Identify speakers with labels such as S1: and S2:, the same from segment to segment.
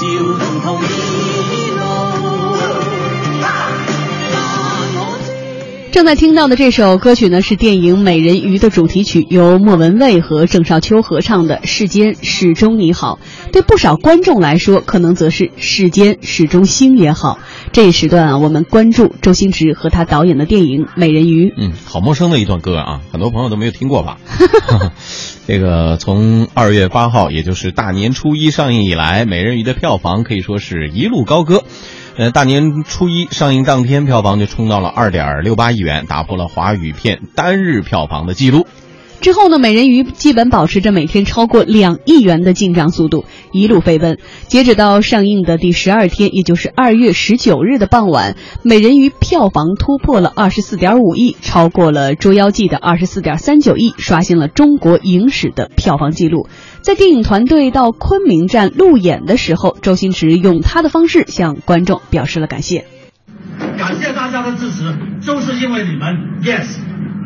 S1: 就等同于。正在听到的这首歌曲呢，是电影《美人鱼》的主题曲，由莫文蔚和郑少秋合唱的《世间始终你好》。对不少观众来说，可能则是《世间始终星也好》。这一时段啊，我们关注周星驰和他导演的电影《美人鱼》。
S2: 嗯，好陌生的一段歌啊，很多朋友都没有听过吧？这个从二月八号，也就是大年初一上映以来，《美人鱼》的票房可以说是一路高歌。呃，大年初一上映当天，票房就冲到了二点六八亿元，打破了华语片单日票房的记录。
S1: 之后呢，美人鱼基本保持着每天超过两亿元的进账速度，一路飞奔。截止到上映的第十二天，也就是二月十九日的傍晚，美人鱼票房突破了二十四点五亿，超过了《捉妖记》的二十四点三九亿，刷新了中国影史的票房纪录。在电影团队到昆明站路演的时候，周星驰用他的方式向观众表示了感谢。
S3: 感谢大家的支持，就是因为你们，yes，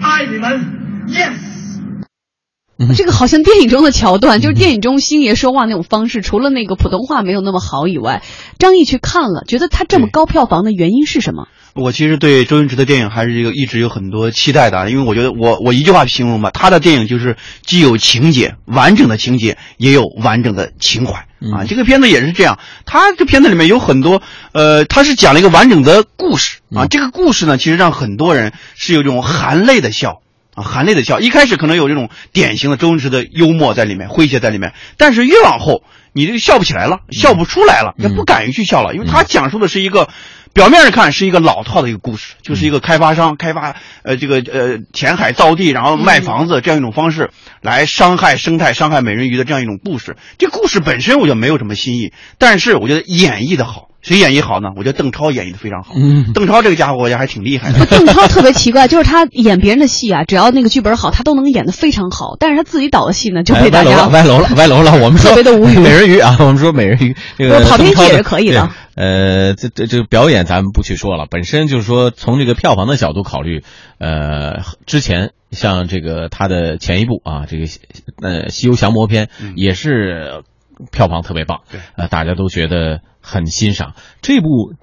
S3: 爱你们，yes。
S1: 这个好像电影中的桥段，就是电影中星爷说话那种方式，除了那个普通话没有那么好以外，张译去看了，觉得他这么高票房的原因是什么？
S4: 我其实对周星驰的电影还是有一直有很多期待的，因为我觉得我我一句话形容吧，他的电影就是既有情节完整的情节，也有完整的情怀啊。这个片子也是这样，他这片子里面有很多呃，他是讲了一个完整的故事啊。这个故事呢，其实让很多人是有这种含泪的笑。啊，含泪的笑，一开始可能有这种典型的周星驰的幽默在里面，诙谐在里面，但是越往后，你这个笑不起来了，笑不出来了，也不敢于去笑了，因为他讲述的是一个，表面上看是一个老套的一个故事，就是一个开发商开发呃这个呃填海造地，然后卖房子这样一种方式来伤害生态、伤害美人鱼的这样一种故事。这故事本身我觉得没有什么新意，但是我觉得演绎的好。谁演绎好呢？我觉得邓超演绎的非常好。嗯，邓超这个家伙我觉得还挺厉害的。
S1: 邓超特别奇怪，就是他演别人的戏啊，只要那个剧本好，他都能演得非常好。但是他自己导的戏呢，就被大
S2: 家歪楼了，歪楼了。我们
S1: 特别的无语。
S2: 美人鱼啊，我们说美人鱼这个
S1: 跑偏也是可以的。
S2: 呃，这这这个表演咱们不去说了，本身就是说从这个票房的角度考虑，呃，之前像这个他的前一部啊，这个呃《西游降魔篇》也是票房特别棒，
S4: 对，
S2: 呃，大家都觉得。很欣赏这部，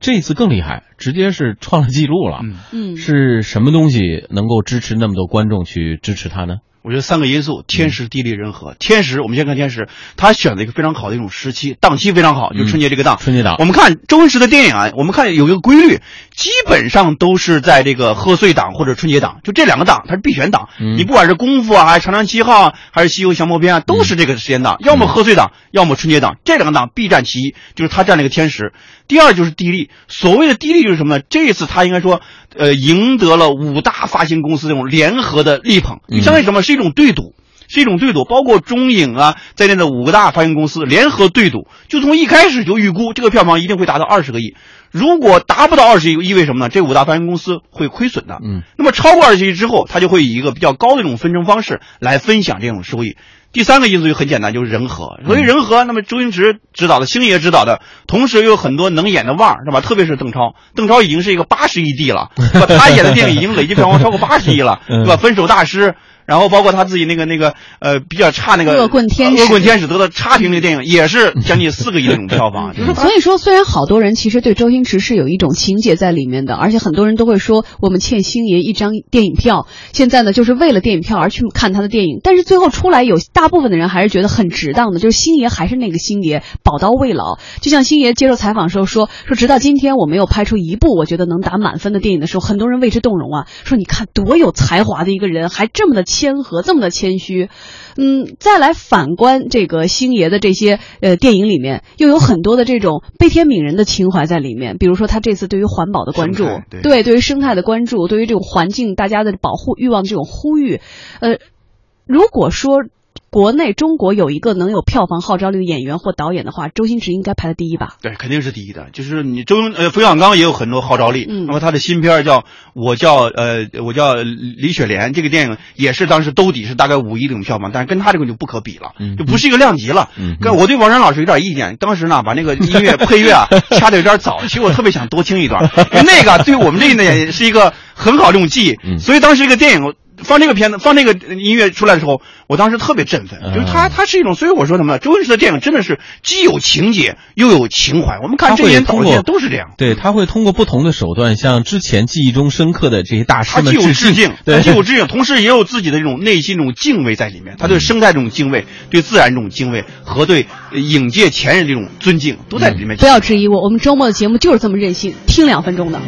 S2: 这次更厉害，直接是创了记录了。嗯，是什么东西能够支持那么多观众去支持他呢？
S4: 我觉得三个因素：天时、地利、人和。天时，我们先看天时，他选了一个非常好的一种时期，档期非常好，就春节这个档。
S2: 春节档，
S4: 我们看周星驰的电影啊，我们看有一个规律，基本上都是在这个贺岁档或者春节档，就这两个档，它是必选档。你不管是功夫啊，还是长江七号啊，还是西游降魔篇啊，都是这个时间档，要么贺岁档，要么春节档，这两个档必占其一，就是他占了一个天时。第二就是地利，所谓的地利就是什么呢？这次他应该说，呃，赢得了五大发行公司这种联合的力捧，相当于什么？是一种对赌，是一种对赌。包括中影啊在内的五个大发行公司联合对赌，就从一开始就预估这个票房一定会达到二十个亿。如果达不到二十亿，意味什么呢？这五大发行公司会亏损的。嗯，那么超过二十亿之后，他就会以一个比较高的这种分成方式来分享这种收益。第三个因素就很简单，就是人和。所以人和，那么周星驰指导的，星爷指导的，同时又有很多能演的腕儿，是吧？特别是邓超，邓超已经是一个八十亿帝了，是吧？他演的电影已经累计票房超过八十亿了，是吧？分手大师。然后包括他自己那个那个呃比较差那个
S1: 恶棍天
S4: 使，恶棍天使得到差评那个电影也是将近四个亿的这种票房。
S1: 所以说，虽然好多人其实对周星驰是有一种情节在里面的，而且很多人都会说我们欠星爷一张电影票，现在呢就是为了电影票而去看他的电影。但是最后出来有大部分的人还是觉得很值当的，就是星爷还是那个星爷，宝刀未老。就像星爷接受采访时候说说，直到今天我没有拍出一部我觉得能打满分的电影的时候，很多人为之动容啊，说你看多有才华的一个人，还这么的谦和，这么的。谦虚，嗯，再来反观这个星爷的这些呃电影里面，又有很多的这种悲天悯人的情怀在里面。比如说他这次对于环保的关注，对对于生态的关注，对于这种环境大家的保护欲望的这种呼吁，呃，如果说。国内中国有一个能有票房号召力的演员或导演的话，周星驰应该排在第一吧？
S4: 对，肯定是第一的。就是你周呃冯小刚也有很多号召力，嗯那么他的新片叫我叫呃我叫李雪莲，这个电影也是当时兜底是大概五亿这种票房，但是跟他这个就不可比了，就不是一个量级了。嗯跟我对王山老师有点意见，当时呢把那个音乐配乐啊 掐的有点早，其实我特别想多听一段，因为那个对我们这一代是一个很好这种记忆，嗯所以当时这个电影。放这个片子，放这个音乐出来的时候，我当时特别振奋，就是他，他是一种，所以我说什么呢？周星驰的电影真的是既有情节又有情怀。我们看这些年导演都是这样，
S2: 对他会通过不同的手段，向之前记忆中深刻的这些大师们
S4: 致敬，
S2: 对，
S4: 既有致敬，同时也有自己的这种内心这种敬畏在里面。他对生态这种敬畏，对自然这种敬畏和对影界前人这种尊敬都在里面。
S1: 不要质疑我，我们周末的节目就是这么任性，听两分钟的。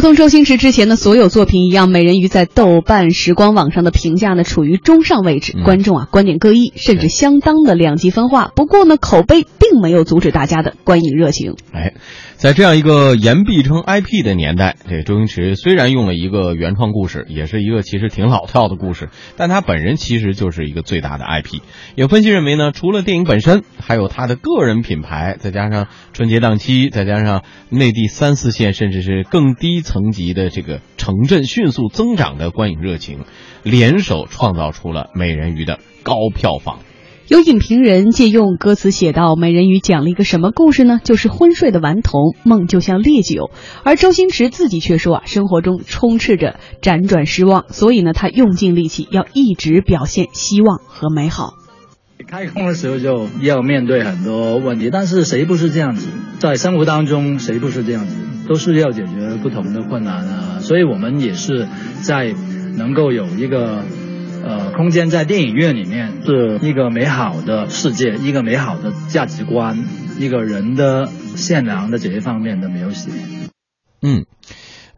S1: 如同周星驰之前的所有作品一样，《美人鱼》在豆瓣时光网上的评价呢处于中上位置，观众啊观点各异，甚至相当的两极分化。不过呢，口碑并没有阻止大家的观影热情。
S2: 哎。在这样一个言必称 IP 的年代，这周星驰虽然用了一个原创故事，也是一个其实挺老套的故事，但他本人其实就是一个最大的 IP。有分析认为呢，除了电影本身，还有他的个人品牌，再加上春节档期，再加上内地三四线甚至是更低层级的这个城镇迅速增长的观影热情，联手创造出了《美人鱼》的高票房。
S1: 有影评人借用歌词写道：“美人鱼讲了一个什么故事呢？就是昏睡的顽童梦就像烈酒。”而周星驰自己却说：“啊，生活中充斥着辗转失望，所以呢，他用尽力气要一直表现希望和美好。”
S5: 开工的时候就要面对很多问题，但是谁不是这样子？在生活当中，谁不是这样子？都是要解决不同的困难啊！所以我们也是在能够有一个。呃，空间在电影院里面是一个美好的世界，一个美好的价值观，一个人的善良的这一方面的描写。
S2: 嗯。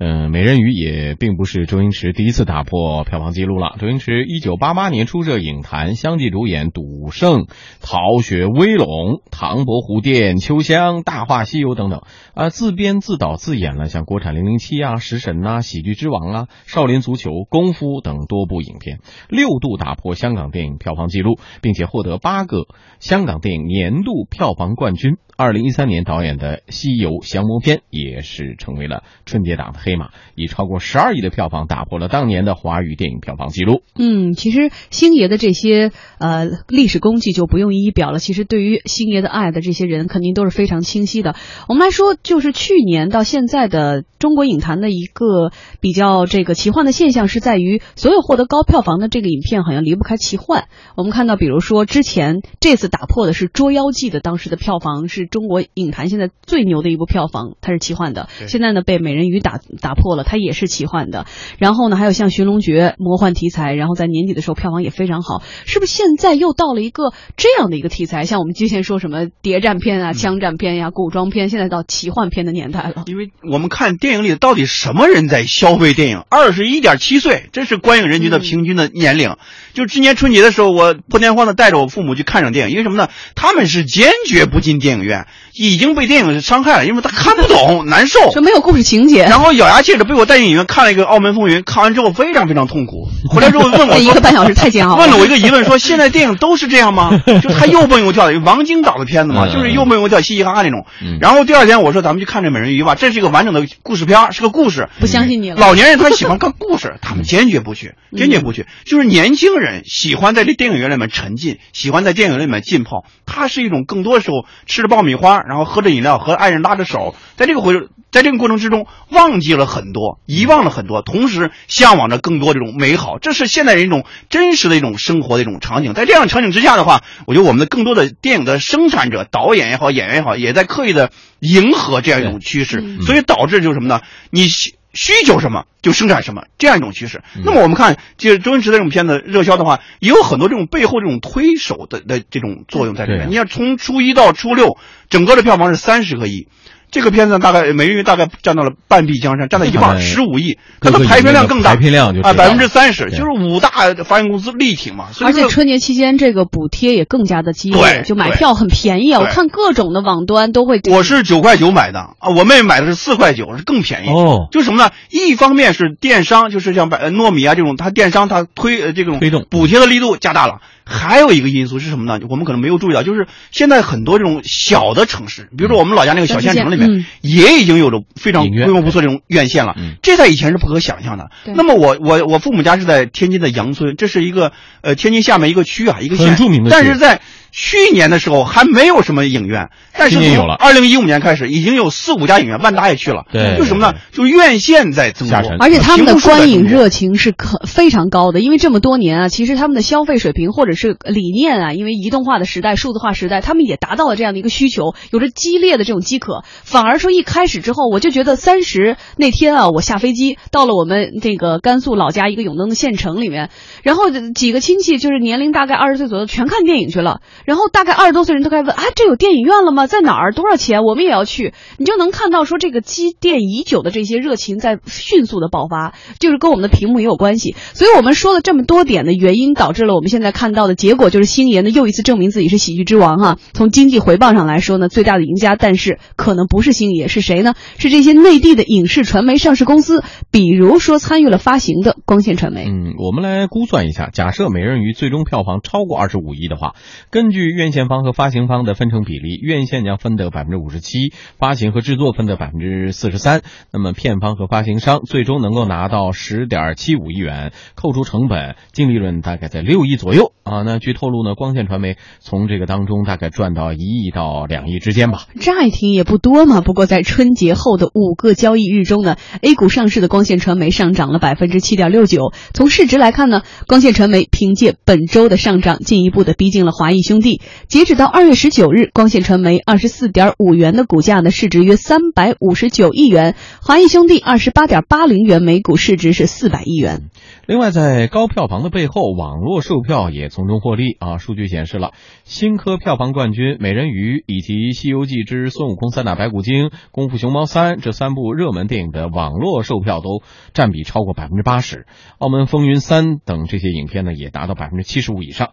S2: 嗯，美人鱼也并不是周星驰第一次打破票房记录了。周星驰一九八八年初涉影坛，相继主演《赌圣》《逃学威龙》《唐伯虎点秋香》《大话西游》等等，啊，自编自导自演了像国产《零零七》啊、《食神》呐、《喜剧之王》啊、《少林足球》《功夫》等多部影片，六度打破香港电影票房纪录，并且获得八个香港电影年度票房冠军。二零一三年导演的《西游降魔篇》也是成为了春节档的黑马，以超过十二亿的票房打破了当年的华语电影票房纪录。
S1: 嗯，其实星爷的这些呃历史功绩就不用一一表了。其实对于星爷的爱的这些人，肯定都是非常清晰的。我们来说，就是去年到现在的中国影坛的一个比较这个奇幻的现象，是在于所有获得高票房的这个影片好像离不开奇幻。我们看到，比如说之前这次打破的是《捉妖记》的当时的票房是。中国影坛现在最牛的一部票房，它是奇幻的。现在呢，被美人鱼打打破了，它也是奇幻的。然后呢，还有像《寻龙诀》魔幻题材，然后在年底的时候票房也非常好。是不是现在又到了一个这样的一个题材？像我们之前说什么谍战片啊、枪战片呀、古装片，现在到奇幻片的年代了。
S4: 因为我们看电影里到底什么人在消费电影？二十一点七岁，这是观影人群的平均的年龄。就今年春节的时候，我破天荒的带着我父母去看场电影，因为什么呢？他们是坚决不进电影院。已经被电影伤害了，因为他看不懂，难受，
S1: 就没有故事情节。
S4: 然后咬牙切齿被我带进影院看了一个《澳门风云》，看完之后非常非常痛苦。回来之后问我，
S1: 一个半小时太煎熬。
S4: 问了我一个疑问，说现在电影都是这样吗？就他又蹦又跳的，王晶导的片子嘛，就是又蹦又跳、嘻嘻哈哈那种。然后第二天我说咱们去看这《美人鱼》吧，这是一个完整的故事片，是个故事。
S1: 不相信你了。
S4: 老年人他喜欢看故事，他们坚决不去，坚决不去。就是年轻人喜欢在这电影院里面沉浸，喜欢在电影院里面浸泡。他是一种更多时候吃着爆米花，然后喝着饮料。和爱人拉着手，在这个回，在这个过程之中，忘记了很多，遗忘了很多，同时向往着更多这种美好。这是现代人一种真实的一种生活的一种场景。在这样场景之下的话，我觉得我们的更多的电影的生产者、导演也好，演员也好，也在刻意的迎合这样一种趋势，所以导致就是什么呢？你。需求什么就生产什么这样一种趋势。
S2: 嗯
S4: 那么我们看，就是周星驰的这种片子热销的话，也有很多这种背后这种推手的的这种作用在里面。你看，从初一到初六，整个的票房是三十个亿。这个片子大概每月大概占到了半壁江山，占到一半，十五亿，它的排片量更大，
S2: 排片量就
S4: 啊，百分之三十，就是五大发行公司力挺嘛。
S1: 而且春节期间这个补贴也更加的激烈，就买票很便宜啊！我看各种的网端都会。
S4: 我是九块九买的啊，我妹妹买的是四块九，是更便宜。
S2: 哦
S4: 就是什么呢？一方面是电商，就是像百呃糯米啊这种，它电商它推呃这种
S2: 推动
S4: 补贴的力度加大了。还有一个因素是什么呢？我们可能没有注意到，就是现在很多这种小的城市，比如说我们老家那个小县城里面，
S1: 嗯。
S4: 也已经有了非常规模不错这种院线了。
S2: 嗯。
S4: 这在以前是不可想象的。那么我我我父母家是在天津的杨村，这是一个呃天津下面一个区啊，一个县，
S2: 很著名的
S4: 但是在去年的时候还没有什么影院，但是
S2: 有了
S4: 二零一五年开始，已经有四五家影院，万达也去了。
S2: 对
S4: 就什么呢？就院线在增多，
S1: 而且他们的观影热情是可非常高的，因为这么多年啊，其实他们的消费水平或者是理念啊，因为移动化的时代、数字化时代，他们也达到了这样的一个需求，有着激烈的这种饥渴。反而说一开始之后，我就觉得三十那天啊，我下飞机到了我们这个甘肃老家一个永登的县城里面，然后几个亲戚就是年龄大概二十岁左右，全看电影去了。然后大概二十多岁人都开始问啊，这有电影院了吗？在哪儿？多少钱？我们也要去。你就能看到说这个积淀已久的这些热情在迅速的爆发，就是跟我们的屏幕也有关系。所以我们说了这么多点的原因，导致了我们现在看到的结果就是星爷呢又一次证明自己是喜剧之王哈、从经济回报上来说呢，最大的赢家，但是可能不是星爷，是谁呢？是这些内地的影视传媒上市公司，比如说参与了发行的光线传媒。
S2: 嗯，我们来估算一下，假设《美人鱼》最终票房超过二十五亿的话，根据院线方和发行方的分成比例，院线将分得百分之五十七，发行和制作分得百分之四十三。那么片方和发行商最终能够拿到十点七五亿元，扣除成本，净利润大概在六亿左右啊。那据透露呢，光线传媒从这个当中大概赚到一亿到两亿之间吧。
S1: 乍一听也不多嘛，不过在春节后的五个交易日中呢，A 股上市的光线传媒上涨了百分之七点六九。从市值来看呢，光线传媒凭借本周的上涨，进一步的逼近了华谊兄弟。截止到二月十九日，光线传媒二十四点五元的股价呢，市值约三百五十九亿元；华谊兄弟二十八点八零元每股，市值是四百亿元。
S2: 另外，在高票房的背后，网络售票也从中获利啊。数据显示了，新科票房冠军《美人鱼》以及《西游记之孙悟空三打白骨精》《功夫熊猫三》这三部热门电影的网络售票都占比超过百分之八十。澳门风云三等这些影片呢，也达到百分之七十五以上。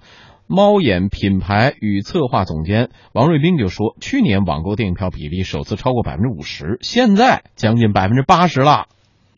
S2: 猫眼品牌与策划总监王瑞斌就说，去年网购电影票比例首次超过百分之五十，现在将近百分之八十了。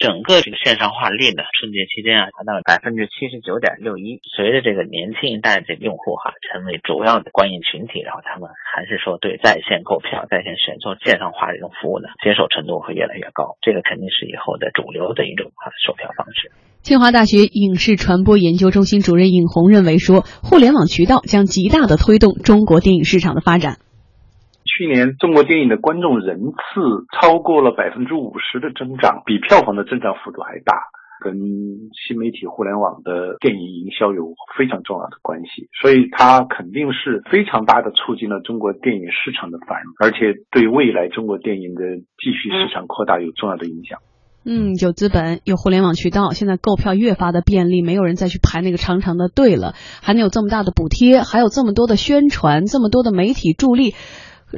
S6: 整个这个线上化率呢，春节期间啊达到了百分之七十九点六一。随着这个年轻一代这个用户哈、成为主要的观影群体，然后他们还是说对在线购票、在线选座、线上化这种服务呢，接受程度会越来越高。这个肯定是以后的主流的一种啊、售票方式。
S1: 清华大学影视传播研究中心主任尹红认为说，互联网渠道将极大的推动中国电影市场的发展。
S7: 去年中国电影的观众人次超过了百分之五十的增长，比票房的增长幅度还大，跟新媒体互联网的电影营销有非常重要的关系，所以它肯定是非常大的促进了中国电影市场的繁荣，而且对未来中国电影的继续市场扩大有重要的影响。
S1: 嗯，有资本，有互联网渠道，现在购票越发的便利，没有人再去排那个长长的队了，还能有这么大的补贴，还有这么多的宣传，这么多的媒体助力。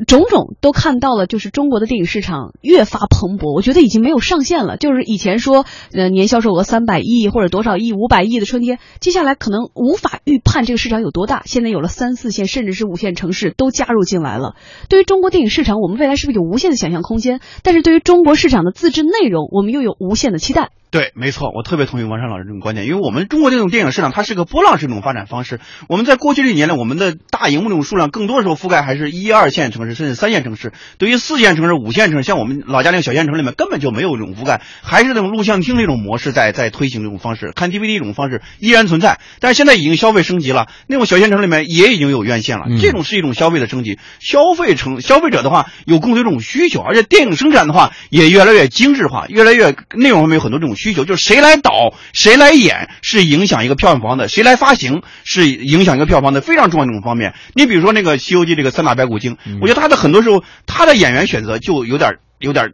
S1: 种种都看到了，就是中国的电影市场越发蓬勃，我觉得已经没有上限了。就是以前说，呃，年销售额三百亿或者多少亿、五百亿的春天，接下来可能无法预判这个市场有多大。现在有了三四线甚至是五线城市都加入进来了。对于中国电影市场，我们未来是不是有无限的想象空间？但是对于中国市场的自制内容，我们又有无限的期待。
S4: 对，没错，我特别同意王山老师这种观点，因为我们中国这种电影市场，它是个波浪式这种发展方式。我们在过去这几年呢，我们的大荧幕这种数量，更多的时候覆盖还是一二线城市，甚至三线城市。对于四线城市、五线城市，像我们老家那个小县城里面，根本就没有这种覆盖，还是那种录像厅这种模式在在推行这种方式，看 DVD 这种方式依然存在。但是现在已经消费升级了，那种小县城里面也已经有院线了，
S2: 嗯
S4: 这种是一种消费的升级。消费成消费者的话，有更多这种需求，而且电影生产的话也越来越精致化，越来越内容方面有很多这种需求，就是谁来导、谁来演是影响一个票房的，谁来发行是影响一个票房的非常重要的一种方面。你比如说那个《西游记》这个三打白骨精，我觉得他的很多时候他的演员选择就有点有点。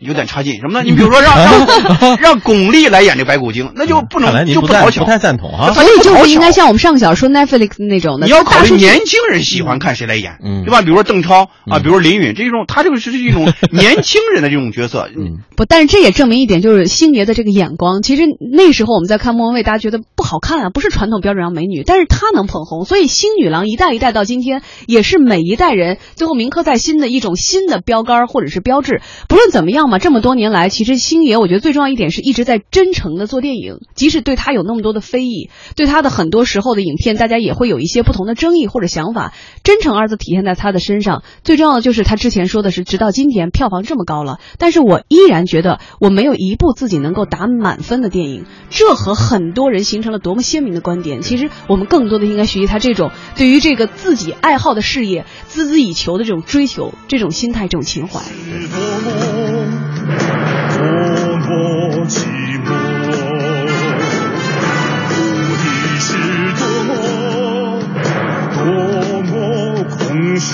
S4: 呃有点差劲。什么呢？你比如说让让 让巩俐来演这白骨精，那就不能就
S2: 不
S4: 讨巧，
S2: 太不太赞同啊。
S1: 所以就是应该像我们上个小时说 Netflix 那种的，
S4: 你要考虑年轻人喜欢看谁来演，
S2: 嗯
S4: 对吧？比如说邓超啊，
S2: 嗯
S4: 比如说林允这种，他这个是是一种 年轻人的这种角色。
S2: 嗯，
S1: 不，但是这也证明一点，就是星爷的这个眼光。其实那时候我们在看莫文蔚，大家觉得不好看啊，不是传统标准上美女，但是她能捧红，所以星女郎一代一代到今天，也是每一代人最后铭刻在心的一种新的标杆或者是标志。不论怎么样那么，这么多年来，其实星爷我觉得最重要一点是一直在真诚的做电影，即使对他有那么多的非议，对他的很多时候的影片，大家也会有一些不同的争议或者想法。真诚二字体现在他的身上，最重要的就是他之前说的是，直到今天票房这么高了，但是我依然觉得我没有一部自己能够打满分的电影，这和很多人形成了多么鲜明的观点。其实我们更多的应该学习他这种对于这个自己爱好的事业孜孜以求的这种追求、这种心态、这种情怀。
S8: 多么寂寞，你是多么多么空虚，